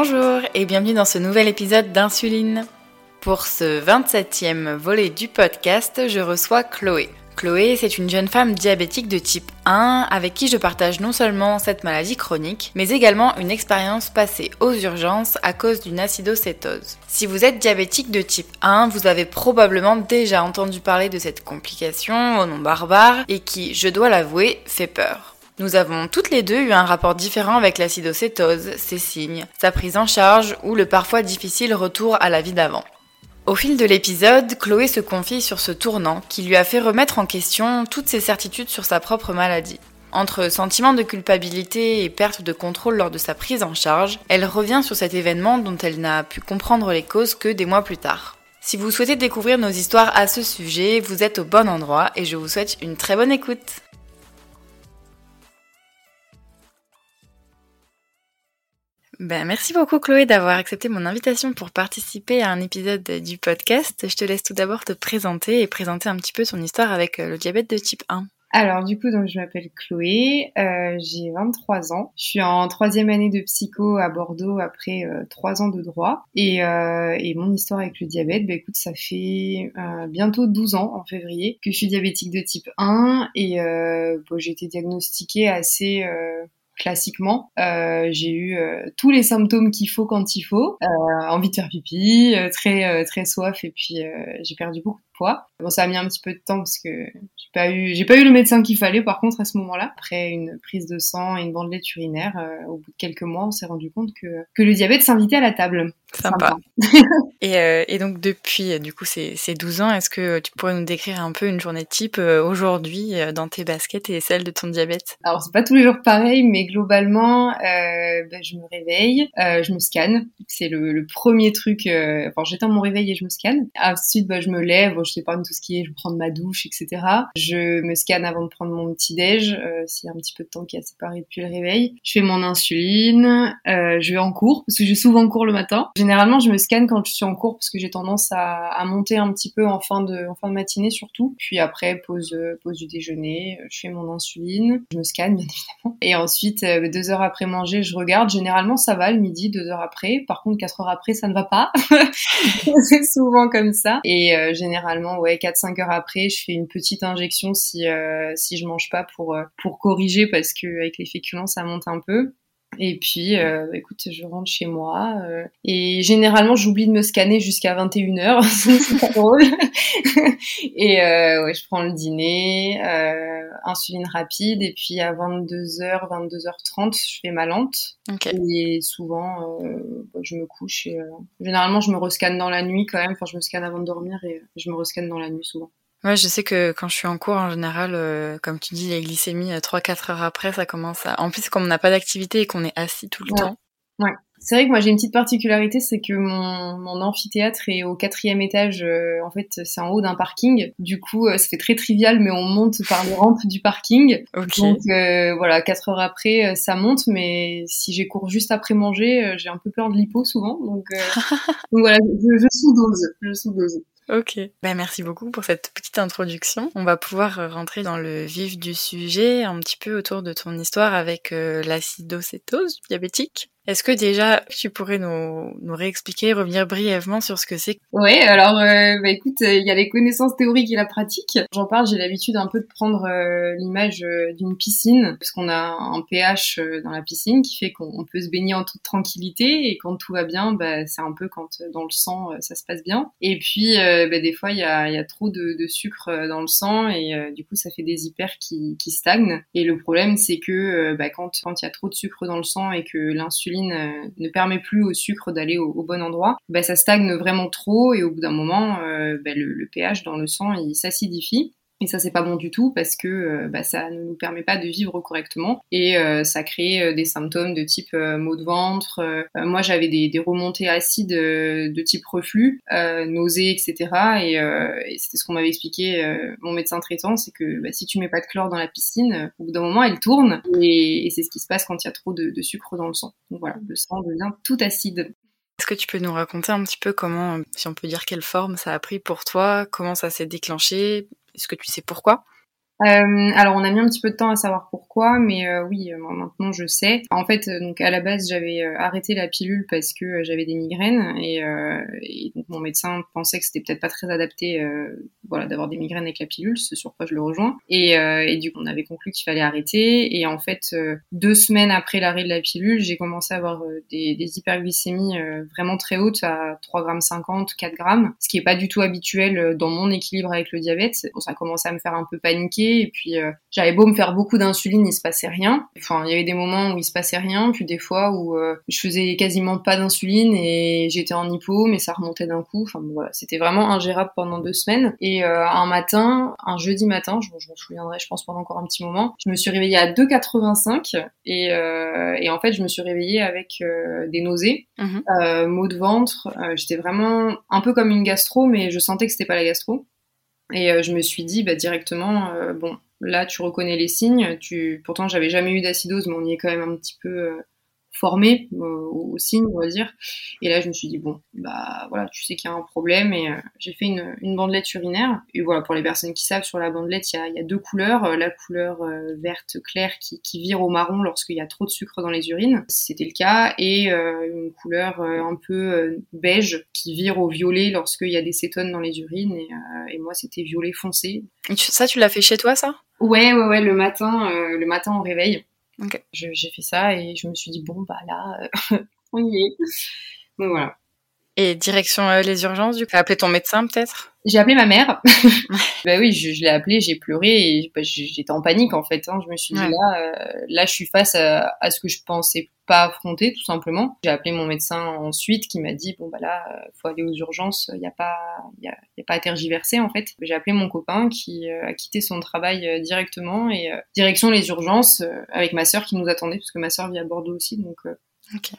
Bonjour et bienvenue dans ce nouvel épisode d'Insuline. Pour ce 27e volet du podcast, je reçois Chloé. Chloé, c'est une jeune femme diabétique de type 1 avec qui je partage non seulement cette maladie chronique, mais également une expérience passée aux urgences à cause d'une acidocétose. Si vous êtes diabétique de type 1, vous avez probablement déjà entendu parler de cette complication au nom barbare et qui, je dois l'avouer, fait peur. Nous avons toutes les deux eu un rapport différent avec l'acidocétose, ses signes, sa prise en charge ou le parfois difficile retour à la vie d'avant. Au fil de l'épisode, Chloé se confie sur ce tournant qui lui a fait remettre en question toutes ses certitudes sur sa propre maladie. Entre sentiment de culpabilité et perte de contrôle lors de sa prise en charge, elle revient sur cet événement dont elle n'a pu comprendre les causes que des mois plus tard. Si vous souhaitez découvrir nos histoires à ce sujet, vous êtes au bon endroit et je vous souhaite une très bonne écoute. Ben, merci beaucoup Chloé d'avoir accepté mon invitation pour participer à un épisode du podcast. Je te laisse tout d'abord te présenter et présenter un petit peu ton histoire avec euh, le diabète de type 1. Alors du coup, donc je m'appelle Chloé, euh, j'ai 23 ans, je suis en troisième année de psycho à Bordeaux après euh, trois ans de droit et, euh, et, mon histoire avec le diabète, bah écoute, ça fait euh, bientôt 12 ans en février que je suis diabétique de type 1 et bon, j'ai été diagnostiquée assez classiquement. Euh, j'ai eu euh, tous les symptômes qu'il faut quand il faut. Euh, envie de faire pipi, très très soif et puis j'ai perdu beaucoup poids. Bon, ça a mis un petit peu de temps parce que j'ai pas eu j'ai pas eu le médecin qu'il fallait par contre à ce moment-là. Après une prise de sang et une bandelette urinaire, au bout de quelques mois, on s'est rendu compte que que le diabète s'invitait à la table. Sympa. et, et, donc depuis du coup ces, ces 12 ans, est-ce que tu pourrais nous décrire un peu une journée type aujourd'hui dans tes baskets et celle de ton diabète? Alors c'est pas tous les jours pareil, mais globalement, euh, ben, je me réveille, euh, je me scanne. C'est le, le, premier truc. Euh, enfin, j'éteins mon réveil et je me scanne. Ensuite, ben, je me lève. Je pas tout ce qui est. Je prends ma douche, etc. Je me scanne avant de prendre mon petit déj. Euh, S'il y a un petit peu de temps qui a séparé depuis le réveil. Je fais mon insuline. Euh, je vais en cours parce que j'ai souvent cours le matin. Généralement, je me scanne quand je suis en cours parce que j'ai tendance à, monter un petit peu en fin de en matinée surtout. Puis après, pause pause du déjeuner. Je fais mon insuline. Je me scanne bien évidemment. Et ensuite euh, deux heures après manger, je regarde. Généralement, ça va le midi, deux heures après. Par contre, quatre heures après, ça ne va pas. c'est souvent comme ça. Et euh, ouais, quatre, cinq heures après, je fais une petite injection si euh, si je mange pas pour pour corriger parce que avec les féculents, ça monte un peu. Et puis, euh, écoute, je rentre chez moi. Euh, et généralement, j'oublie de me scanner jusqu'à 21h. c'est pas drôle. et euh, ouais, je prends le dîner, euh, insuline rapide. Et puis, à 22h, 22h30, je fais ma lente. Et souvent, bah, je me couche. Et, généralement, je me rescanne dans la nuit quand même. Enfin, je me scanne avant de dormir et je me rescanne dans la nuit souvent. Ouais, je sais que quand je suis en cours, en général, euh, comme tu dis, les glycémies, 3-4 euh, heures après, ça commence à... En plus, comme on n'a pas d'activité et qu'on est assis tout le temps. Ouais. C'est vrai que moi j'ai une petite particularité, c'est que mon, mon amphithéâtre est au quatrième étage. Euh, en fait, c'est en haut d'un parking. Du coup, ça fait très trivial, mais on monte par les rampes du parking. Donc voilà, quatre heures après, ça monte. Mais si j'ai cours juste après manger, j'ai un peu peur de l'hypo souvent. Donc, donc voilà, je, je sous-dose. Je sous-dose. Ok. Ben, merci beaucoup pour cette petite introduction. On va pouvoir rentrer dans le vif du sujet, un petit peu autour de ton histoire avec euh, l'acidocétose diabétique. Est-ce que déjà tu pourrais nous, nous réexpliquer, revenir brièvement sur ce que c'est Oui, alors euh, bah, écoute, il y a les connaissances théoriques et la pratique. J'en parle, j'ai l'habitude un peu de prendre euh, l'image euh, d'une piscine, parce qu'on a un pH dans la piscine qui fait qu'on peut se baigner en toute tranquillité et quand tout va bien, bah, c'est un peu quand dans le sang ça se passe bien. Et puis bah, des fois il y a, y a, trop de, de, sucre dans le sang et du coup ça fait des hyper qui, qui stagnent. Et le problème c'est que bah, quand quand il y a trop de sucre dans le sang et que l'insuline euh, ne permet plus au sucre d'aller au, bon endroit, bah, ça stagne vraiment trop et au bout d'un moment, euh, bah, le, le, pH dans le sang il s'acidifie et ça, c'est pas bon du tout parce que euh, bah, ça ne nous permet pas de vivre correctement et euh, ça crée euh, des symptômes de type maux de ventre. moi, j'avais des, des, remontées acides de type reflux, nausées, etc. Et, c'était ce qu'on m'avait expliqué mon médecin traitant, c'est que bah, si tu mets pas de chlore dans la piscine, au bout d'un moment, elle tourne et, c'est ce qui se passe quand il y a trop de sucre dans le sang. Donc voilà, le sang devient tout acide. Est-ce que tu peux nous raconter un petit peu comment, si on peut dire quelle forme ça a pris pour toi, comment ça s'est déclenché est-ce que tu sais pourquoi Euh, alors on a mis un petit peu de temps à savoir pourquoi, mais euh, oui, euh, maintenant je sais. En fait, euh, donc à la base j'avais arrêté la pilule parce que j'avais des migraines et, et, donc mon médecin pensait que c'était peut-être pas très adapté, voilà, d'avoir des migraines avec la pilule, ce sur quoi je le rejoins. Et, et du coup on avait conclu qu'il fallait arrêter. Et en fait, deux semaines après l'arrêt de la pilule, j'ai commencé à avoir des, des hyperglycémies vraiment très hautes à 3 grammes 50, 4 grammes, ce qui est pas du tout habituel dans mon équilibre avec le diabète. Bon, ça a commencé à me faire un peu paniquer et puis euh, j'avais beau me faire beaucoup d'insuline, il se passait rien. Enfin, il y avait des moments où il se passait rien, puis des fois où euh, je faisais quasiment pas d'insuline et j'étais en hypo, mais ça remontait d'un coup. Enfin voilà, c'était vraiment ingérable pendant deux semaines. Et euh, un matin, un jeudi matin, je, je m'en souviendrai, je pense pendant encore un petit moment, je me suis réveillée à 2,85 et, et en fait je me suis réveillée avec des nausées, mmh. maux de ventre. j'étais vraiment un peu comme une gastro, mais je sentais que c'était pas la gastro. Et euh, je me suis dit bah, directement, euh, bon, là tu reconnais les signes. Tu... Pourtant j'avais jamais eu d'acidose, mais on y est quand même un petit peu euh, formé euh, aux signes, on va dire. Et là, je me suis dit, bon, bah voilà, tu sais qu'il y a un problème et euh, j'ai fait une, une, bandelette urinaire. Et voilà, pour les personnes qui savent, sur la bandelette, il y a, y a deux couleurs. Euh, la couleur verte claire qui, qui, vire au marron lorsqu'il y a trop de sucre dans les urines, c'était le cas, et une couleur un peu beige qui vire au violet lorsqu'il y a des cétones dans les urines. Et, et moi, c'était violet foncé. ça, tu l'as fait chez toi, ça? Ouais, ouais, ouais, le matin, le matin au réveil. J'ai fait ça et je me suis dit, bon, bah là, euh, on y est. Donc voilà. Et direction euh, les urgences, du coup, appelé ton médecin peut-être? J'ai appelé ma mère. bah oui, je, je l'ai appelé, j'ai pleuré et bah, j'étais en panique en fait. Hein. Je me suis dit là, euh, là, je suis face à, à, ce que je pensais pas affronter tout simplement. J'ai appelé mon médecin ensuite qui m'a dit bon bah là, faut aller aux urgences. Il n'y a pas, y a, y a, pas à tergiverser en fait. J'ai appelé mon copain qui a quitté son travail directement et direction les urgences avec ma sœur qui nous attendait parce que ma sœur vit à Bordeaux aussi donc. Voilà.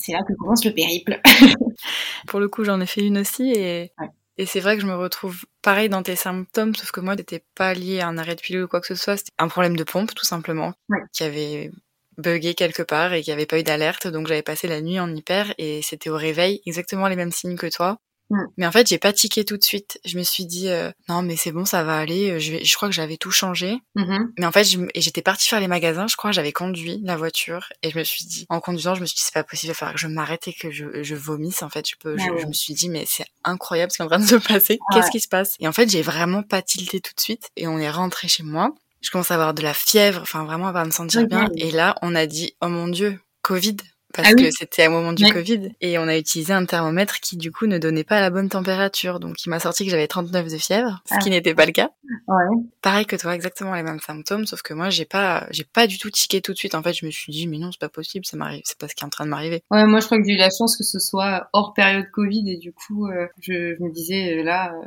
C'est là que commence le périple. Pour le coup, j'en ai fait une aussi et, et c'est vrai que je me retrouve pareil dans tes symptômes, sauf que moi, c'était pas lié à un arrêt de pilule ou quoi que ce soit. C'était un problème de pompe, tout simplement, qui avait bugué quelque part et qui avait pas eu d'alerte. Donc j'avais passé la nuit en hyper et c'était au réveil exactement les mêmes signes que toi. Mm. Mais en fait, j'ai pas tiqué tout de suite. Je me suis dit euh, non, mais c'est bon, ça va aller. Je, je crois que j'avais tout changé. Mm-hmm. Mais en fait, j'étais partie faire les magasins. Je crois j'avais conduit la voiture et je me suis dit, en conduisant, je me suis dit c'est pas possible. Il va falloir que je m'arrête et que je, je vomisse. En fait, je peux. je, me suis dit mais c'est incroyable ce qui est en train de se passer. Qu'est-ce qui se passe? Et en fait, j'ai vraiment pas tilté tout de suite et on est rentré chez moi. Je commence à avoir de la fièvre, enfin vraiment à pas me sentir bien. Et là, on a dit oh mon dieu, Covid parce ah que c'était au moment du Covid et on a utilisé un thermomètre qui du coup ne donnait pas la bonne température donc il m'a sorti que j'avais 39 de fièvre ce qui ah. n'était pas le cas. Ouais. Pareil que toi exactement les mêmes symptômes sauf que moi j'ai pas j'ai pas du tout tiqué tout de suite en fait je me suis dit mais non c'est pas possible ça m'arrive c'est pas ce qui est en train de m'arriver. Ouais moi je crois que j'ai eu la chance que ce soit hors période Covid et du coup euh, je, je, me disais là euh,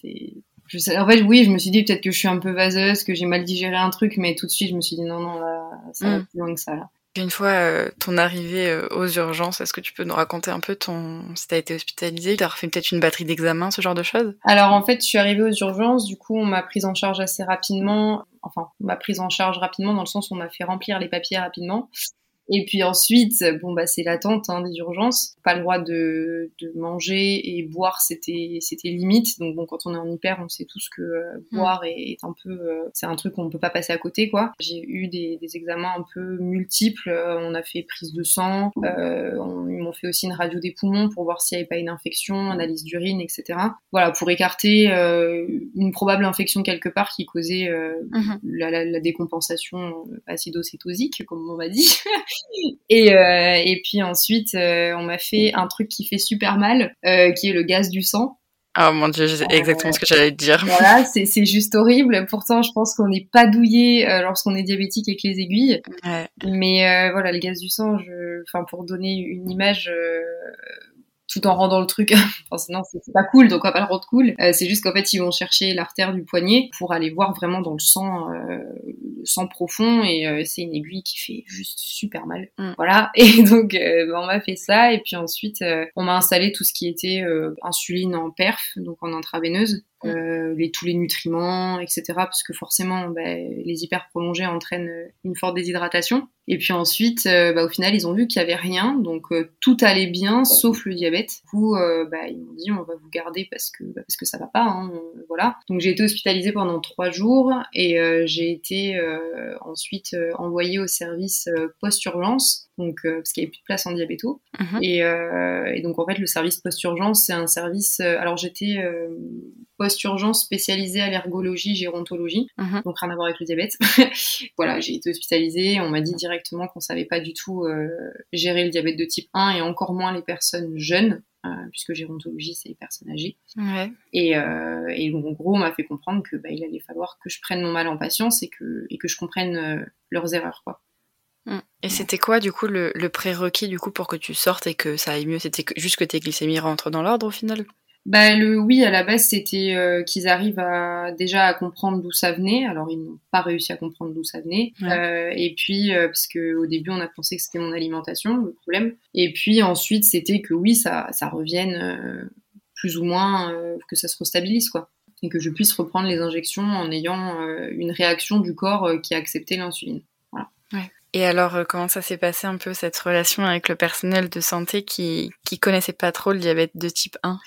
c'est je sais, en fait, oui, je me suis dit peut-être que je suis un peu vaseuse, que j'ai mal digéré un truc, mais tout de suite, je me suis dit non, non, là, ça va mm. plus loin que ça, là. Une fois euh, ton arrivée euh, aux urgences, est-ce que tu peux nous raconter un peu ton si t'as été hospitalisée, t'as refait peut-être une batterie d'examen, ce genre de choses? Alors en fait, je suis arrivée aux urgences, du coup on m'a prise en charge assez rapidement. Enfin, on m'a prise en charge rapidement dans le sens où on m'a fait remplir les papiers rapidement. Et puis ensuite, bon bah c'est l'attente hein, des urgences. Pas le droit de, de manger et boire, c'était c'était limite. Donc bon, quand on est en hyper, on sait tous que euh, mm. boire est, un peu, euh, c'est un truc qu'on peut pas passer à côté quoi. J'ai eu des, des, examens un peu multiples. Euh, on a fait prise de sang, on, ils m'ont fait aussi une radio des poumons pour voir s'il n'y avait pas une infection, analyse d'urine, etc. Voilà, pour écarter une probable infection quelque part qui causait mm-hmm. la, la, la, décompensation acidocétosique, comme on va dire. Et, euh, et puis ensuite, euh, on m'a fait un truc qui fait super mal, euh, qui est le gaz du sang. Oh mon dieu, c'est exactement ce que j'allais te dire. Voilà, c'est juste horrible. Pourtant, je pense qu'on n'est pas douillé lorsqu'on est diabétique avec les aiguilles. Ouais. Mais voilà, le gaz du sang, je... enfin pour donner une image, tout en rendant le truc. enfin, sinon, c'est pas cool, donc on va pas le rendre cool. Euh, c'est juste qu'en fait, ils vont chercher l'artère du poignet pour aller voir vraiment dans le sang, euh, le sang profond, et euh, c'est une aiguille qui fait juste super mal. Mm. Voilà. Et donc, bah, on m'a fait ça, et puis ensuite, on m'a installé tout ce qui était insuline en perf, donc en intraveineuse. Euh, les, tous les nutriments, etc. Parce que forcément, bah, les hyper prolongés entraînent une forte déshydratation. Et puis ensuite, euh, bah, au final, ils ont vu qu'il y avait rien, donc euh, tout allait bien, sauf le diabète. Du coup, euh, bah, ils m'ont dit on va vous garder parce que bah, parce que ça va pas, hein, voilà. Donc j'ai été hospitalisée pendant trois jours et j'ai été ensuite envoyée au service post-urgence, donc parce qu'il n'y avait plus de place en diabéto. Mhm. et, et, donc en fait, le service post-urgence, c'est un service. alors j'étais post-urgence spécialisée à l'ergologie, gérontologie, mhm. donc rien à voir avec le diabète. voilà, j'ai été hospitalisée, on m'a dit directement qu'on savait pas du tout euh, gérer le diabète de type 1 et encore moins les personnes jeunes. Euh, puisque gérontologie c'est les personnes âgées. Et, euh, et, en gros, on m'a fait comprendre que bah, il allait falloir que je prenne mon mal en patience et que, et que je comprenne leurs erreurs, quoi. Mm. Et c'était quoi du coup le, le prérequis du coup pour que tu sortes et que ça aille mieux? C'était juste que tes glycémies rentrent dans l'ordre au final? Bah, le oui, à la base, c'était euh, qu'ils arrivent à déjà à comprendre d'où ça venait. Alors, ils n'ont pas réussi à comprendre d'où ça venait. Euh, et puis, euh, parce que au début, on a pensé que c'était mon alimentation, le problème. Et puis ensuite, c'était que oui, ça, ça revienne plus ou moins, que ça se restabilise, quoi. Et que je puisse reprendre les injections en ayant une réaction du corps qui a accepté l'insuline. Voilà. Ouais. Et alors, comment ça s'est passé un peu cette relation avec le personnel de santé qui, qui connaissait pas trop le diabète de type 1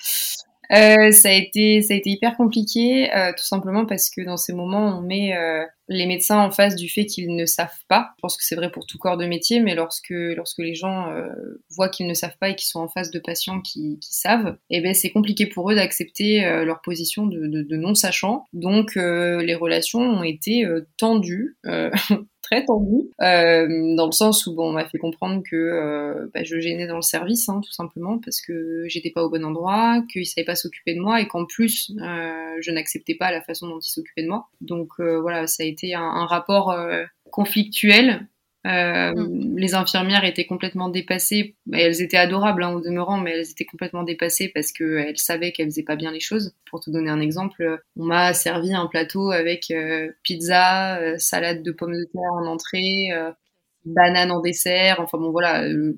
euh, ça a été ça a été hyper compliqué, euh, tout simplement parce que dans ces moments, on met euh, les médecins en face du fait qu'ils ne savent pas. Je pense que c'est vrai pour tout corps de métier, mais lorsque lorsque les gens euh, voient qu'ils ne savent pas et qu'ils sont en face de patients qui, qui savent, eh ben c'est compliqué pour eux d'accepter euh, leur position de, de, de non sachant. Donc les relations ont été tendues. très tendu, euh, dans le sens où bon, on m'a fait comprendre que euh, bah, je gênais dans le service, hein, tout simplement, parce que j'étais pas au bon endroit, qu'ils savaient pas s'occuper de moi et qu'en plus euh, je n'acceptais pas la façon dont ils s'occupaient de moi. Donc euh, voilà, ça a été un, un rapport euh, conflictuel euh, mm. Les infirmières étaient complètement dépassées. Elles étaient adorables hein, au demeurant, mais elles étaient complètement dépassées parce qu'elles savaient qu'elles faisaient pas bien les choses. Pour te donner un exemple, on m'a servi un plateau avec euh, pizza, euh, salade de pommes de terre en entrée, banane en dessert. Enfin bon, voilà, le,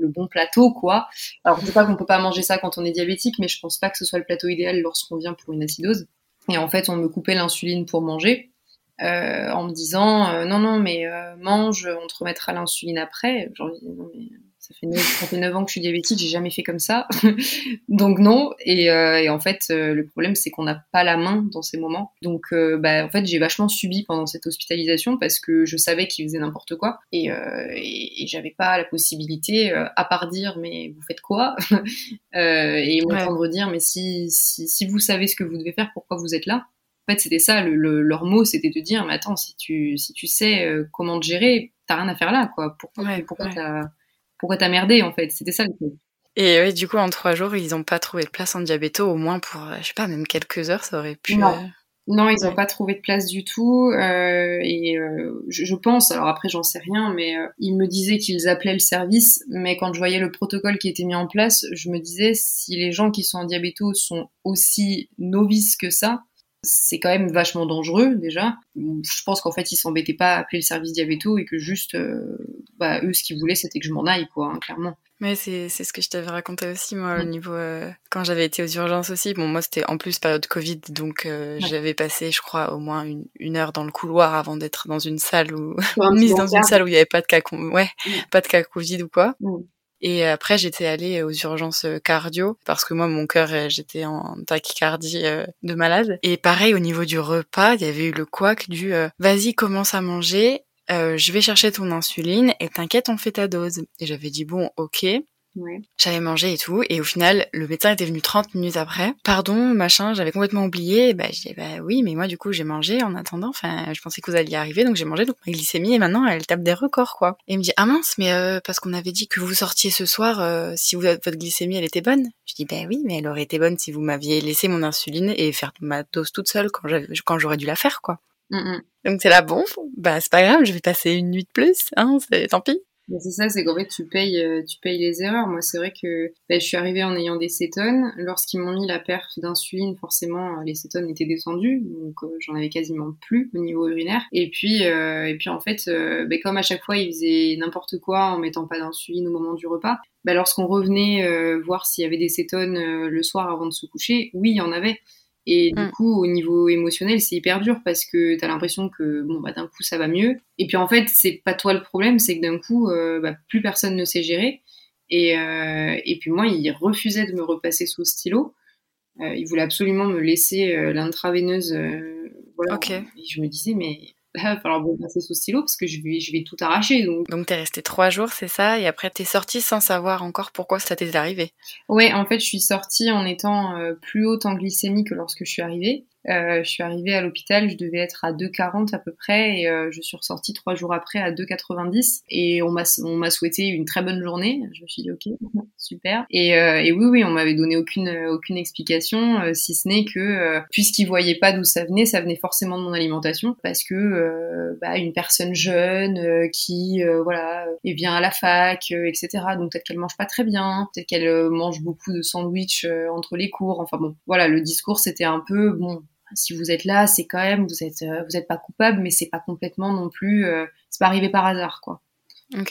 bon plateau quoi. Alors je sais pas qu'on peut pas manger ça quand on est diabétique, mais je pense pas que ce soit le plateau idéal lorsqu'on vient pour une acidose. Et en fait, on me coupait l'insuline pour manger. Euh, en me disant euh, non non mais euh, mange, on te remettra l'insuline après. Genre non mais ça fait 9, ça fait 9 ans que je suis diabétique, j'ai jamais fait comme ça, donc non. Et, et en fait le problème c'est qu'on n'a pas la main dans ces moments. Donc bah en fait j'ai vachement subi pendant cette hospitalisation parce que je savais qu'il faisait n'importe quoi et, et, et j'avais pas la possibilité à part dire mais vous faites quoi? Et m'entendre dire mais si, si si vous savez ce que vous devez faire pourquoi vous êtes là? En fait, c'était ça, le, leur mot, c'était de dire, mais attends, si tu, si tu sais euh, comment te gérer, t'as rien à faire là, quoi. Pourquoi, pourquoi t'as, pourquoi t'as merdé, en fait? C'était ça le truc. Et ouais, du coup, en trois jours, ils n'ont pas trouvé de place en diabéto, au moins pour, euh, je sais pas, même quelques heures, ça aurait pu. Non, euh, non ils n'ont pas trouvé de place du tout. Euh, et euh, je, je, pense, alors après, j'en sais rien, mais ils me disaient qu'ils appelaient le service. Mais quand je voyais le protocole qui était mis en place, je me disais, si les gens qui sont en diabéto sont aussi novices que ça, c'est quand même vachement dangereux déjà. Je pense qu'en fait ils s'embêtaient pas à appeler le service diabéto et que juste, euh, bah, eux ce qu'ils voulaient c'était que je m'en aille quoi, hein, clairement. Mais c'est ce que je t'avais raconté aussi moi au mm. niveau euh, quand j'avais été aux urgences aussi. Bon moi c'était en plus période Covid donc euh, j'avais passé je crois au moins une, une, heure dans le couloir avant d'être dans une salle où mise dans une salle où il y avait pas de cas ouais mm. pas de cas Covid ou quoi. Mm. Et après, j'étais allée aux urgences euh, cardio parce que moi, mon cœur, euh, j'étais en tachycardie euh, de malade. Et pareil, au niveau du repas, il y avait eu le couac du vas-y, commence à manger, je vais chercher ton insuline et t'inquiète, on fait ta dose. Et j'avais dit bon, ok. J'avais mangé et tout, et au final, le médecin était venu 30 minutes après. Pardon, machin, j'avais complètement oublié. Bah, je dis, bah oui, mais moi, du coup, j'ai mangé en attendant. Enfin, je pensais que vous alliez arriver, donc j'ai mangé. Donc ma glycémie, et maintenant, elle tape des records, quoi. Et il me dit, ah mince, mais euh, parce qu'on avait dit que vous sortiez ce soir, euh, si vous, votre glycémie, elle était bonne. Je dis, bah oui, mais elle aurait été bonne si vous m'aviez laissé mon insuline et faire ma dose toute seule quand quand j'aurais dû la faire, quoi. Donc c'est là, bon, bah c'est pas grave, je vais passer une nuit de plus, hein, c'est tant pis c'est ça, c'est qu'en fait tu payes, euh, tu payes les erreurs. Moi, c'est vrai que bah, je suis arrivée en ayant des cétones. Lorsqu'ils m'ont mis la perte d'insuline, forcément, euh, les cétones étaient descendues, donc euh, j'en avais quasiment plus au niveau urinaire. Et puis, et puis en fait, bah, comme à chaque fois ils faisaient n'importe quoi en mettant pas d'insuline au moment du repas, bah, lorsqu'on revenait voir s'il y avait des cétones le soir avant de se coucher, oui, il y en avait. Et du Mm. coup, au niveau émotionnel, c'est hyper dur parce que t'as l'impression que bon bah d'un coup ça va mieux. Et puis en fait, c'est pas toi le problème, c'est que d'un coup, euh, bah, plus personne ne sait gérer. Et, euh, et puis moi, il refusait de me repasser sous stylo. Euh, il voulait absolument me laisser l'intraveineuse. voilà. Et je me disais, mais il va falloir me repasser sous stylo parce que je vais, je vais tout arracher. Donc Donc t'es resté trois jours, c'est ça, et après t'es sortie sans savoir encore pourquoi ça t'est arrivé. Ouais, en fait, je suis sortie en étant euh, plus haute en glycémie que lorsque je suis arrivée. Euh, je suis arrivée à l'hôpital, je devais être à 2,40 à peu près, et euh, je suis ressortie trois jours après à 2,90. Et on m'a on m'a souhaité une très bonne journée. Je me suis dit ok, super. Et, euh, et oui, oui, on m'avait donné aucune aucune explication, si ce n'est que puisqu'ils voyaient pas d'où ça venait, ça venait forcément de mon alimentation, parce que bah, une personne jeune qui voilà est bien à la fac, etc. Donc peut-être qu'elle mange pas très bien, peut-être qu'elle mange beaucoup de sandwich euh, entre les cours. Enfin bon, voilà, le discours c'était un peu bon. Si vous êtes là, c'est quand même vous êtes euh, vous êtes pas coupable, mais c'est pas complètement non plus. euh, c'est pas arrivé par hasard quoi.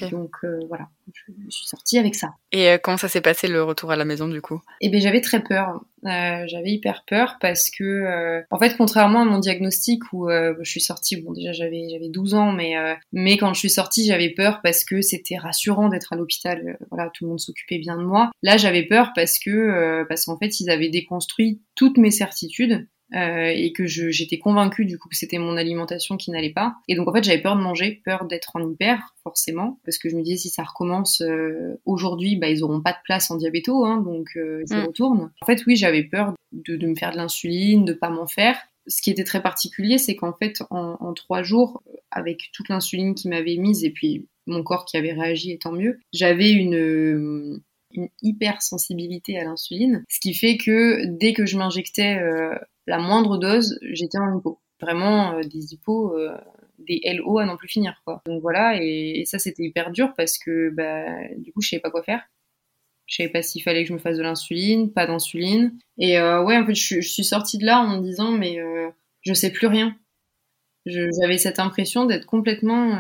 Donc euh, voilà, je, je suis sortie avec ça. Et euh, comment ça s'est passé le retour à la maison du coup? Et ben j'avais très peur. Euh, j'avais hyper peur parce que en fait contrairement à mon diagnostic où je suis sortie bon déjà j'avais j'avais 12 ans mais mais quand je suis sortie j'avais peur parce que c'était rassurant d'être à l'hôpital voilà tout le monde s'occupait bien de moi. Là j'avais peur parce que parce qu'en fait ils avaient déconstruit toutes mes certitudes euh, et que je- j'étais convaincue du coup que c'était mon alimentation qui n'allait pas. Et donc en fait j'avais peur de manger, peur d'être en hyper forcément, parce que je me disais si ça recommence euh, aujourd'hui, bah ils auront pas de place en diabéto, hein, donc euh, ils Mm. retournent. En fait oui j'avais peur de, de me faire de l'insuline, de pas m'en faire. Ce qui était très particulier, c'est qu'en fait en, en trois jours, avec toute l'insuline qui m'avait mise et puis mon corps qui avait réagi et tant mieux, j'avais une euh, une hypersensibilité à l'insuline, ce qui fait que dès que je m'injectais euh, la moindre dose, j'étais en hypo. Vraiment euh, des hypos, euh, des LO à n'en plus finir. Donc voilà, et, ça c'était hyper dur parce que bah, du coup je savais pas quoi faire. Je savais pas s'il fallait que je me fasse de l'insuline, pas d'insuline. Et euh, ouais, en fait, je, suis sortie de là en me disant, mais euh, je sais plus rien. J'avais cette impression d'être complètement,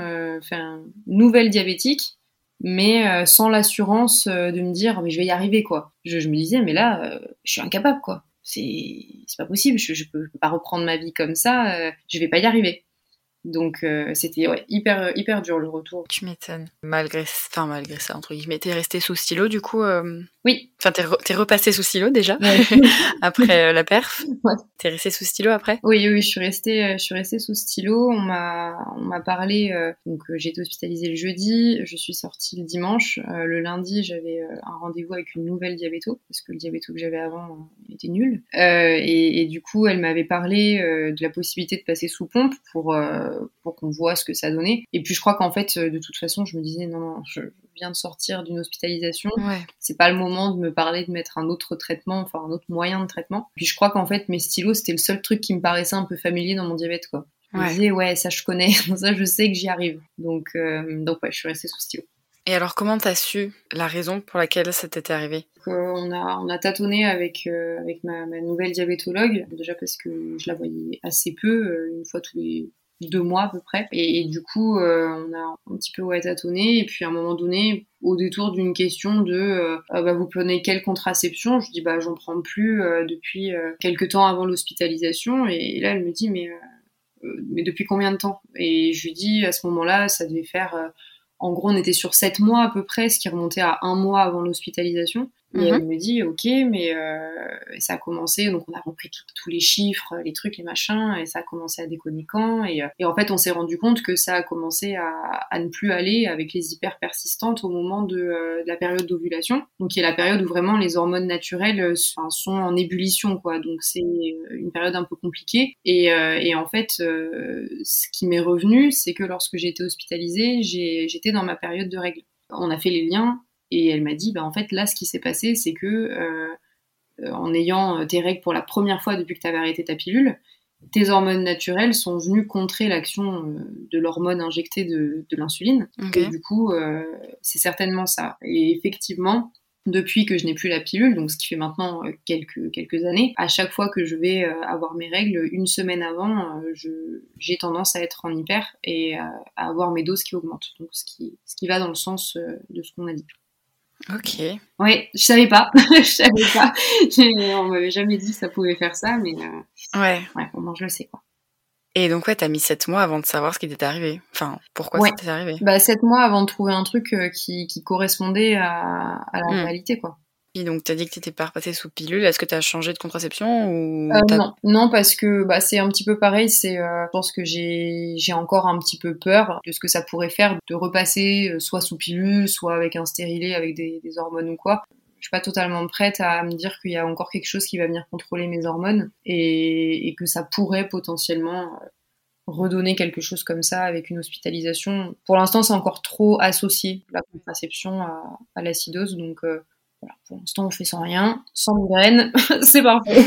nouvelle diabétique, mais sans l'assurance de me dire, mais je vais y arriver, quoi. Je, je me disais, mais là, je suis incapable, quoi. C'est pas possible, je, je peux pas reprendre ma vie comme ça, euh, je vais pas y arriver. Donc euh, c'était ouais, hyper hyper dur le retour. Tu m'étonnes. Malgré, enfin malgré ça entre guillemets, t'es resté sous stylo du coup. euh, Oui. Enfin t'es, re- t'es repassé sous stylo déjà après euh, la perf. Ouais. T'es resté sous stylo après? Oui, oui, je suis restée, euh, je suis restée sous stylo. On m'a, on m'a parlé. euh, donc, euh, j'ai été hospitalisée le jeudi. Je suis sortie le dimanche. Le lundi, j'avais un rendez-vous avec une nouvelle diabéto parce que le diabéto que j'avais avant était nul. Et, et du coup, elle m'avait parlé de la possibilité de passer sous pompe pour pour qu'on voit ce que ça donnait. Et puis, je crois qu'en fait, de toute façon, je me disais non, non, je viens de sortir d'une hospitalisation Ouais. c'est pas le moment de me parler de mettre un autre traitement, enfin un autre moyen de traitement. Puis je crois qu'en fait mes stylos c'était le seul truc qui me paraissait un peu familier dans mon diabète quoi. Je me disais ouais ça je connais, ça je sais que j'y arrive. Donc euh, donc ouais je suis restée sous stylo. Et alors comment t'as su la raison pour laquelle ça t'était arrivé? Euh, on a on a tâtonné avec euh, avec ma, ma nouvelle diabétologue déjà parce que je la voyais assez peu, euh, une fois tous les deux mois à peu près. Et, du coup, euh, on a un petit peu ouais, tâtonné. Et puis à un moment donné, au détour d'une question de euh, Ah bah, vous prenez quelle contraception? Je dis bah j'en prends plus euh, depuis quelques temps avant l'hospitalisation. Et, là, elle me dit mais mais depuis combien de temps? Et je lui dis à ce moment-là, ça devait faire en gros, on était sur sept mois à peu près, ce qui remontait à un mois avant l'hospitalisation. Et elle me dit, ok, mais euh, ça a commencé, donc on a repris tout- tous les chiffres, les trucs, les machins, et ça a commencé à déconner quand. Et, euh, et en fait, on s'est rendu compte que ça a commencé à, à ne plus aller avec les hyper persistantes au moment de, euh, de la période d'ovulation, donc qui est la période où vraiment les hormones naturelles euh, sont, sont en ébullition, quoi. Donc c'est une période un peu compliquée. Et, euh, et en fait, euh, ce qui m'est revenu, c'est que lorsque j'ai été hospitalisée, j'étais dans ma période de règles. On a fait les liens et elle m'a dit, bah en fait là, ce qui s'est passé, c'est que euh, euh, en ayant euh, tes règles pour la première fois depuis que tu avais arrêté ta pilule, tes hormones naturelles sont venues contrer l'action de l'hormone injectée de, de l'insuline. Ok. Et du coup, euh, c'est certainement ça. Et effectivement, depuis que je n'ai plus la pilule, donc ce qui fait maintenant quelques, quelques années, à chaque fois que je vais avoir mes règles, une semaine avant, j'ai tendance à être en hyper et à avoir mes doses qui augmentent. Donc ce qui, ce qui va dans le sens de ce qu'on a dit. Ok. Oui, je savais pas. je savais pas. On m'avait jamais dit que ça pouvait faire ça, mais euh, Ouais. ouais, moins je le sais quoi. Et donc, ouais, t'as mis 7 mois avant de savoir ce qui t'était arrivé. Enfin, pourquoi Ouais. ça t'est arrivé. Bah sept mois avant de trouver un truc euh, qui, qui correspondait à, à la Hmm. réalité quoi. Et donc, t'as dit que t'étais pas repassée sous pilule. Est-ce que t'as changé de contraception ou Euh, non, non parce que bah c'est un petit peu pareil. C'est, euh, je pense que j'ai encore un petit peu peur de ce que ça pourrait faire de repasser euh, soit sous pilule, soit avec un stérilet, avec des, des hormones ou quoi. Je suis pas totalement prête à me dire qu'il y a encore quelque chose qui va venir contrôler mes hormones et, et que ça pourrait potentiellement euh, redonner quelque chose comme ça avec une hospitalisation. Pour l'instant, c'est encore trop associé la contraception à, à l'acidose, donc euh, voilà, pour l'instant, on fait sans rien, sans migraine, c'est parfait.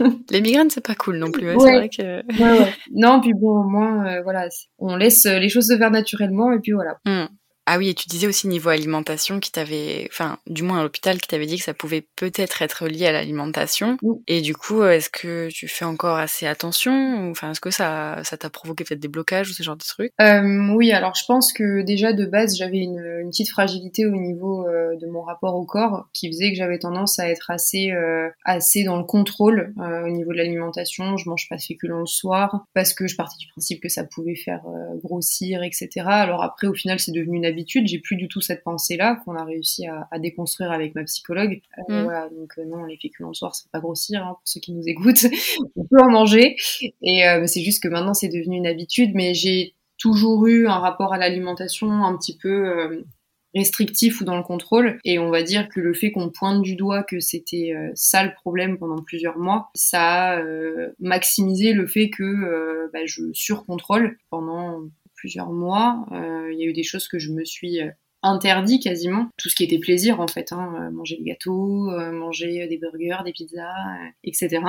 Les migraines, c'est pas cool non plus. ouais, Ouais. C'est vrai que. Ouais, ouais. Non, puis bon, au moins, euh, voilà, on laisse les choses se faire naturellement, et puis voilà. Hmm. Ah oui, et tu disais aussi niveau alimentation qui t'avait, enfin, du moins à l'hôpital, qui t'avait dit que ça pouvait peut-être être lié à l'alimentation. Oui. Et du coup, euh, est-ce que tu fais encore assez attention ou, Enfin, est-ce que ça, ça t'a provoqué peut-être des blocages ou ce genre de trucs? Euh, oui, alors je pense que déjà de base, j'avais une, une petite fragilité au niveau euh, de mon rapport au corps, qui faisait que j'avais tendance à être assez, euh, assez dans le contrôle euh, au niveau de l'alimentation. Je mange pas de féculents le soir, parce que je partais du principe que ça pouvait faire grossir, etc. Alors après, au final, c'est devenu une J'ai plus du tout cette pensée-là qu'on a réussi à, à déconstruire avec ma psychologue. Euh, Mm. Voilà, donc euh, non, les féculents le soir, c'est pas grossir hein, pour ceux qui nous écoutent. On peut en manger, et euh, c'est juste que maintenant c'est devenu une habitude. Mais j'ai toujours eu un rapport à l'alimentation un petit peu euh, restrictif ou dans le contrôle. Et on va dire que le fait qu'on pointe du doigt que c'était euh, ça le problème pendant plusieurs mois, ça a euh, maximisé le fait que euh, bah, je surcontrôle pendant plusieurs mois. Euh, Il y a eu des choses que je me suis euh, interdit quasiment tout ce qui était plaisir en fait hein, euh, manger des gâteaux manger des burgers des pizzas etc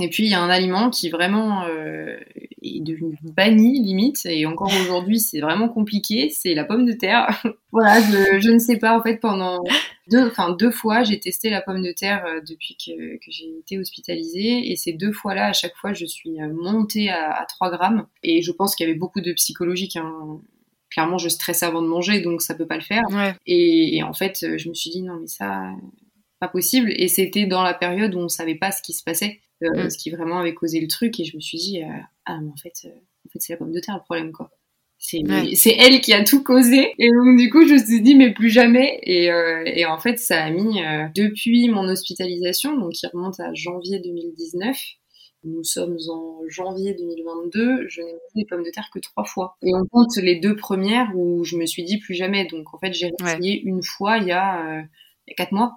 et puis il y a un aliment qui vraiment euh, est devenu banni limite. Et encore aujourd'hui c'est vraiment compliqué. C'est la pomme de terre. Voilà je, je ne sais pas en fait pendant deux enfin deux fois j'ai testé la pomme de terre euh, depuis que, que j'ai été hospitalisée. Et ces deux fois là à chaque fois je suis euh, montée à, à 3 grammes. Et je pense qu'il y avait beaucoup de psychologique hein. clairement je stresse avant de manger donc ça peut pas le faire. Ouais. et, et en fait, je me suis dit non mais ça, pas possible. Et c'était dans la période où on savait pas ce qui se passait, euh, Mm. ce qui vraiment avait causé le truc. Et je me suis dit euh, ah mais en fait, euh, en fait c'est la pomme de terre le problème quoi. C'est Ouais. elle qui a tout causé. Et donc du coup je me suis dit mais plus jamais. Et, et en fait ça a mis depuis mon hospitalisation, donc qui remonte à janvier 2019. Nous sommes en janvier 2022, je n'ai mangé des pommes de terre que trois fois. Et on compte les deux premières où je me suis dit plus jamais. Donc en fait, j'ai essayé une fois il y a, euh, il y a quatre mois.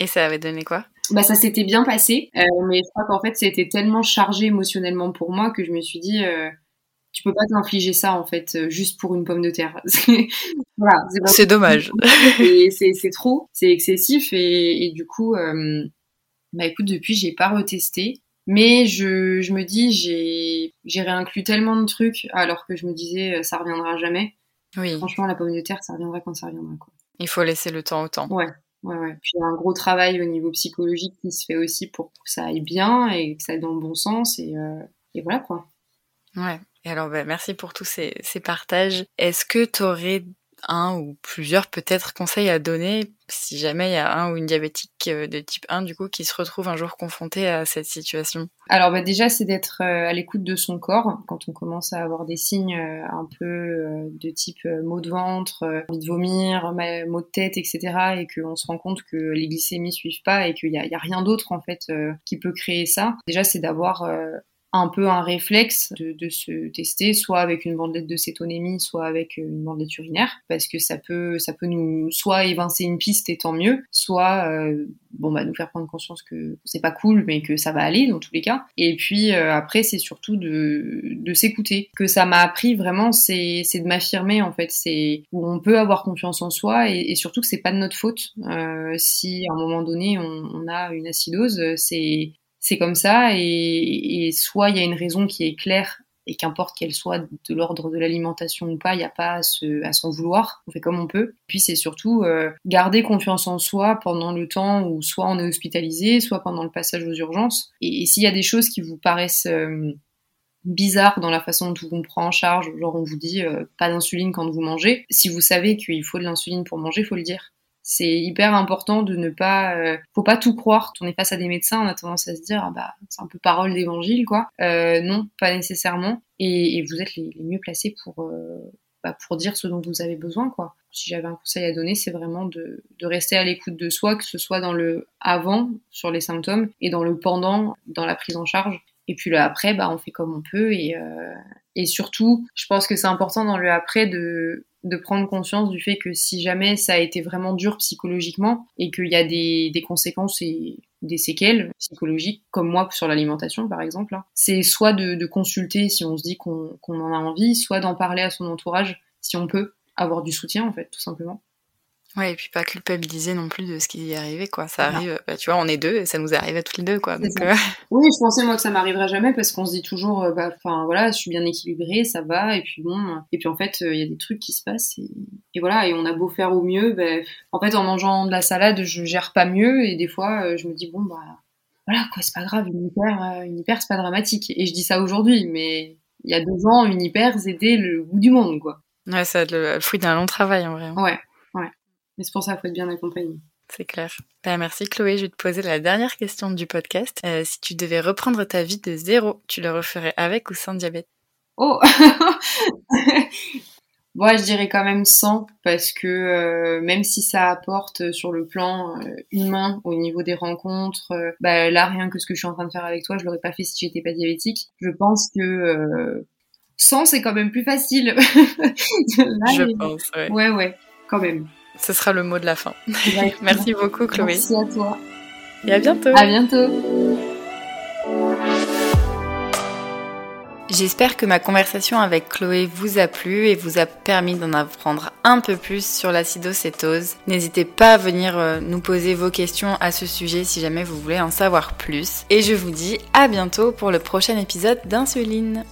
Et ça avait donné quoi? Bah ça s'était bien passé, euh, mais je crois qu'en fait c'était tellement chargé émotionnellement pour moi que je me suis dit euh, tu peux pas t'infliger ça en fait euh, juste pour une pomme de terre. voilà, c'est dommage. c'est trop, c'est excessif et, et du coup, euh, bah écoute, depuis j'ai pas retesté, mais je, je me dis j'ai j'ai réinclus tellement de trucs alors que je me disais ça reviendra jamais. Oui, Franchement, la pomme de terre, ça reviendra quand ça reviendra quoi. il faut laisser le temps au temps. Ouais. Ouais, ouais. Puis il y a un gros travail au niveau psychologique qui se fait aussi pour que ça aille bien et que ça aille dans le bon sens et, euh, et voilà quoi. Ouais. Et alors, bah, merci pour tous ces, ces partages. Est-ce que tu aurais un ou plusieurs peut-être conseils à donner si jamais il y a un ou une diabétique euh, de type 1 du coup qui se retrouve un jour confronté à cette situation Alors bah déjà c'est d'être euh, à l'écoute de son corps quand on commence à avoir des signes euh, un peu de type maux de ventre, envie de vomir, maux de tête, etc. et qu'on se rend compte que les glycémies suivent pas et qu'il y a, rien d'autre en fait qui peut créer ça. Déjà c'est d'avoir un peu un réflexe de, de se tester, soit avec une bandelette de cétonémie, soit avec euh, une bandelette urinaire, parce que ça peut, ça peut nous soit évincer une piste et tant mieux, soit euh, bon bah nous faire prendre conscience que c'est pas cool, mais que ça va aller dans tous les cas. Et puis euh, après c'est surtout de, de s'écouter. Que ça m'a appris vraiment, c'est c'est de m'affirmer en fait, c'est où on peut avoir confiance en soi et, et surtout que c'est pas de notre faute euh, si à un moment donné on, on a une acidose, c'est c'est comme ça et, et soit il y a une raison qui est claire et qu'importe qu'elle soit de l'ordre de l'alimentation ou pas, il n'y a pas à à s'en vouloir, on fait comme on peut. Puis c'est surtout euh, garder confiance en soi pendant le temps où soit on est hospitalisé, soit pendant le passage aux urgences. Et, s'il y a des choses qui vous paraissent euh, bizarres dans la façon dont on prend en charge, genre on vous dit euh, pas d'insuline quand vous mangez, si vous savez qu'il faut de l'insuline pour manger, faut le dire. C'est hyper important de ne pas, euh, faut pas tout croire. On est face à des médecins, on a tendance à se dire, ah bah, c'est un peu parole d'évangile, quoi. Euh, non, pas nécessairement. Et, vous êtes les, mieux placés pour, euh, bah, pour dire ce dont vous avez besoin, quoi. Si j'avais un conseil à donner, c'est vraiment de, de rester à l'écoute de soi, que ce soit dans le avant sur les symptômes et dans le pendant, dans la prise en charge. Et puis le après, bah, on fait comme on peut. Et, euh, et surtout, je pense que c'est important dans le après de, de prendre conscience du fait que si jamais ça a été vraiment dur psychologiquement et qu'il y a des, des, conséquences et des séquelles psychologiques, comme moi sur l'alimentation par exemple, hein, c'est soit de, de, consulter si on se dit qu'on en a envie, soit d'en parler à son entourage si on peut, avoir du soutien en fait, tout simplement. Ouais, et puis pas culpabiliser non plus de ce qui est arrivé, quoi. Ça arrive, bah, tu vois, on est deux, et ça nous est arrivé à tous les deux, quoi. Donc, euh... Oui, je pensais moi que ça m'arriverait jamais parce qu'on se dit toujours, euh, bah, enfin voilà, je suis bien équilibrée, ça va, et puis bon, et puis en fait, il y a des trucs qui se passent, et, et, voilà, et on a beau faire au mieux, bah, en fait, en mangeant de la salade, je gère pas mieux, et des fois, euh, je me dis bon bah voilà, quoi, c'est pas grave, une hyper, euh, une hyper, c'est pas dramatique. Et je dis ça aujourd'hui, mais il y a deux ans, une hyper, c'était le bout du monde, quoi. Ouais, c'est le fruit d'un long travail, en vrai. Ouais, ouais. Mais c'est pour ça qu'il faut être bien accompagné. C'est clair. Ben, merci Chloé. Je vais te poser la dernière question du podcast. Euh, si tu devais reprendre ta vie de zéro, tu le referais avec ou sans diabète? Oh Moi, je dirais quand même sans, parce que euh, même si ça apporte sur le plan euh, humain, au niveau des rencontres, euh, bah, là, rien que ce que je suis en train de faire avec toi, je l'aurais pas fait si j'étais pas diabétique. Je pense que sans, c'est quand même plus facile. je pense, ouais. Ouais, ouais, quand même. Ce sera le mot de la fin. Merci beaucoup, Chloé. Merci à toi. Et à bientôt. À bientôt. J'espère que ma conversation avec Chloé vous a plu et vous a permis d'en apprendre un peu plus sur l'acidocétose. N'hésitez pas à venir euh, nous poser vos questions à ce sujet si jamais vous voulez en savoir plus. Et je vous dis à bientôt pour le prochain épisode d'Insuline.